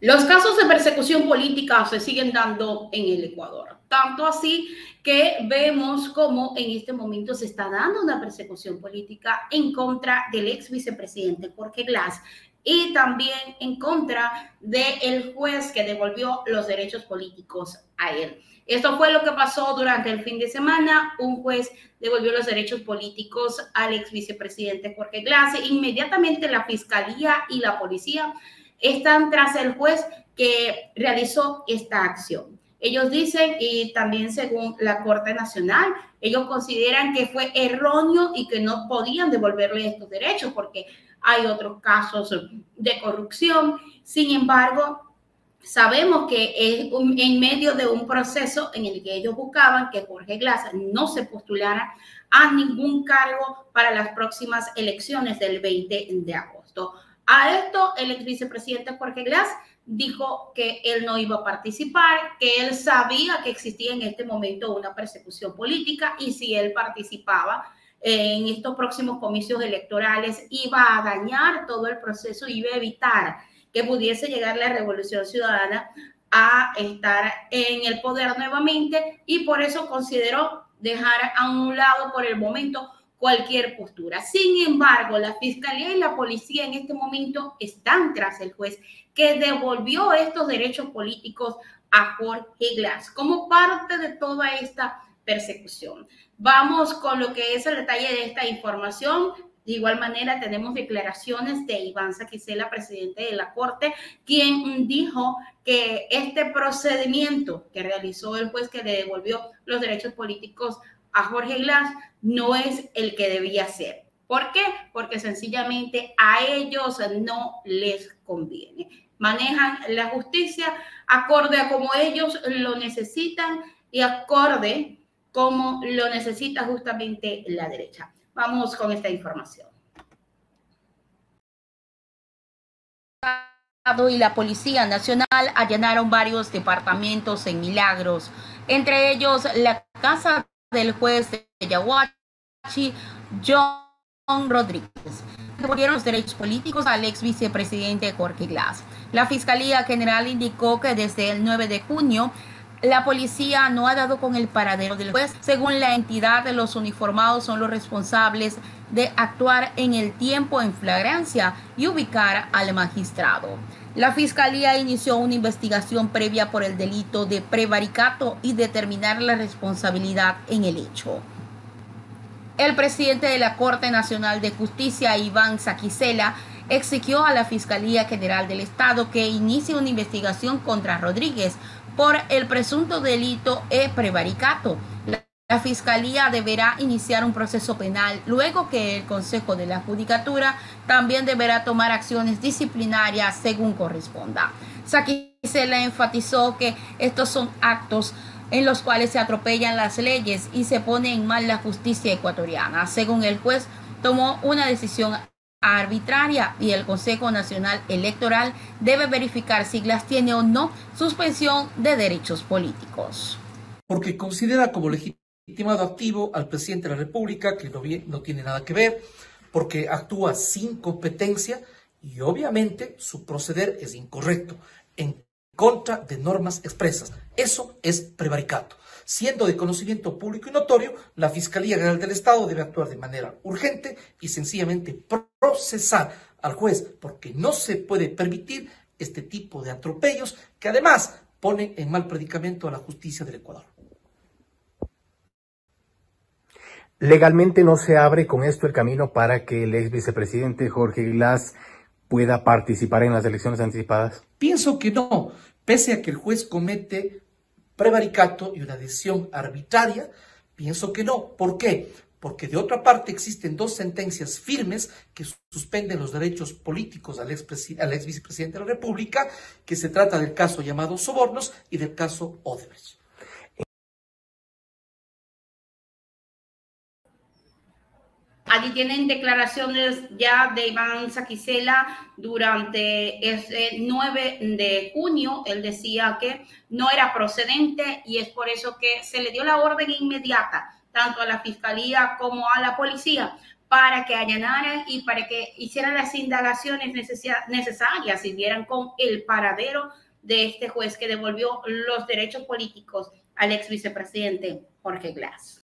Los casos de persecución política se siguen dando en el Ecuador. Tanto así que vemos cómo en este momento se está dando una persecución política en contra del ex vicepresidente Jorge Glass y también en contra del juez que devolvió los derechos políticos a él. Esto fue lo que pasó durante el fin de semana. Un juez devolvió los derechos políticos al ex vicepresidente Jorge Glass. Inmediatamente la fiscalía y la policía están tras el juez que realizó esta acción. Ellos dicen, y también según la Corte Nacional, ellos consideran que fue erróneo y que no podían devolverle estos derechos porque hay otros casos de corrupción. Sin embargo, sabemos que en medio de un proceso en el que ellos buscaban que Jorge Glass no se postulara a ningún cargo para las próximas elecciones del 20 de agosto. A esto, el vicepresidente Jorge Glass dijo que él no iba a participar, que él sabía que existía en este momento una persecución política y si él participaba en estos próximos comicios electorales iba a dañar todo el proceso, iba a evitar que pudiese llegar la revolución ciudadana a estar en el poder nuevamente y por eso consideró dejar a un lado por el momento cualquier postura. Sin embargo, la fiscalía y la policía en este momento están tras el juez que devolvió estos derechos políticos a Jorge Glass como parte de toda esta persecución. Vamos con lo que es el detalle de esta información. De igual manera, tenemos declaraciones de Iván Saquicela, presidente de la Corte, quien dijo que este procedimiento que realizó el juez que le devolvió los derechos políticos a Jorge Glass no es el que debía ser. ¿Por qué? Porque sencillamente a ellos no les conviene. Manejan la justicia acorde a como ellos lo necesitan y acorde como lo necesita justamente la derecha. Vamos con esta información. y la Policía Nacional allanaron varios departamentos en Milagros, entre ellos la casa del juez de Yahuachi, John Rodríguez. Devolvieron los derechos políticos al ex vicepresidente Jorge Glass. La Fiscalía General indicó que desde el 9 de junio la policía no ha dado con el paradero del juez. Según la entidad, los uniformados son los responsables de actuar en el tiempo en flagrancia y ubicar al magistrado. La fiscalía inició una investigación previa por el delito de prevaricato y determinar la responsabilidad en el hecho. El presidente de la Corte Nacional de Justicia, Iván Saquicela, exigió a la Fiscalía General del Estado que inicie una investigación contra Rodríguez por el presunto delito de prevaricato la Fiscalía deberá iniciar un proceso penal luego que el Consejo de la Judicatura también deberá tomar acciones disciplinarias según corresponda. le enfatizó que estos son actos en los cuales se atropellan las leyes y se pone en mal la justicia ecuatoriana. Según el juez, tomó una decisión arbitraria y el Consejo Nacional Electoral debe verificar si las tiene o no suspensión de derechos políticos. Porque considera como legitimado activo al presidente de la República, que no, no tiene nada que ver, porque actúa sin competencia y obviamente su proceder es incorrecto, en contra de normas expresas. Eso es prevaricato. Siendo de conocimiento público y notorio, la Fiscalía General del Estado debe actuar de manera urgente y sencillamente procesar al juez, porque no se puede permitir este tipo de atropellos que además ponen en mal predicamento a la justicia del Ecuador. Legalmente no se abre con esto el camino para que el ex vicepresidente Jorge Glass pueda participar en las elecciones anticipadas. Pienso que no, pese a que el juez comete prevaricato y una decisión arbitraria, pienso que no. ¿Por qué? Porque de otra parte existen dos sentencias firmes que suspenden los derechos políticos al ex, al vicepresidente de la República, que se trata del caso llamado Sobornos y del caso Odebrecht. Allí tienen declaraciones ya de Iván Saquicela durante ese 9 de junio. Él decía que no era procedente y es por eso que se le dio la orden inmediata tanto a la fiscalía como a la policía para que allanaran y para que hicieran las indagaciones necesarias y vieran con el paradero de este juez que devolvió los derechos políticos al ex vicepresidente Jorge Glass.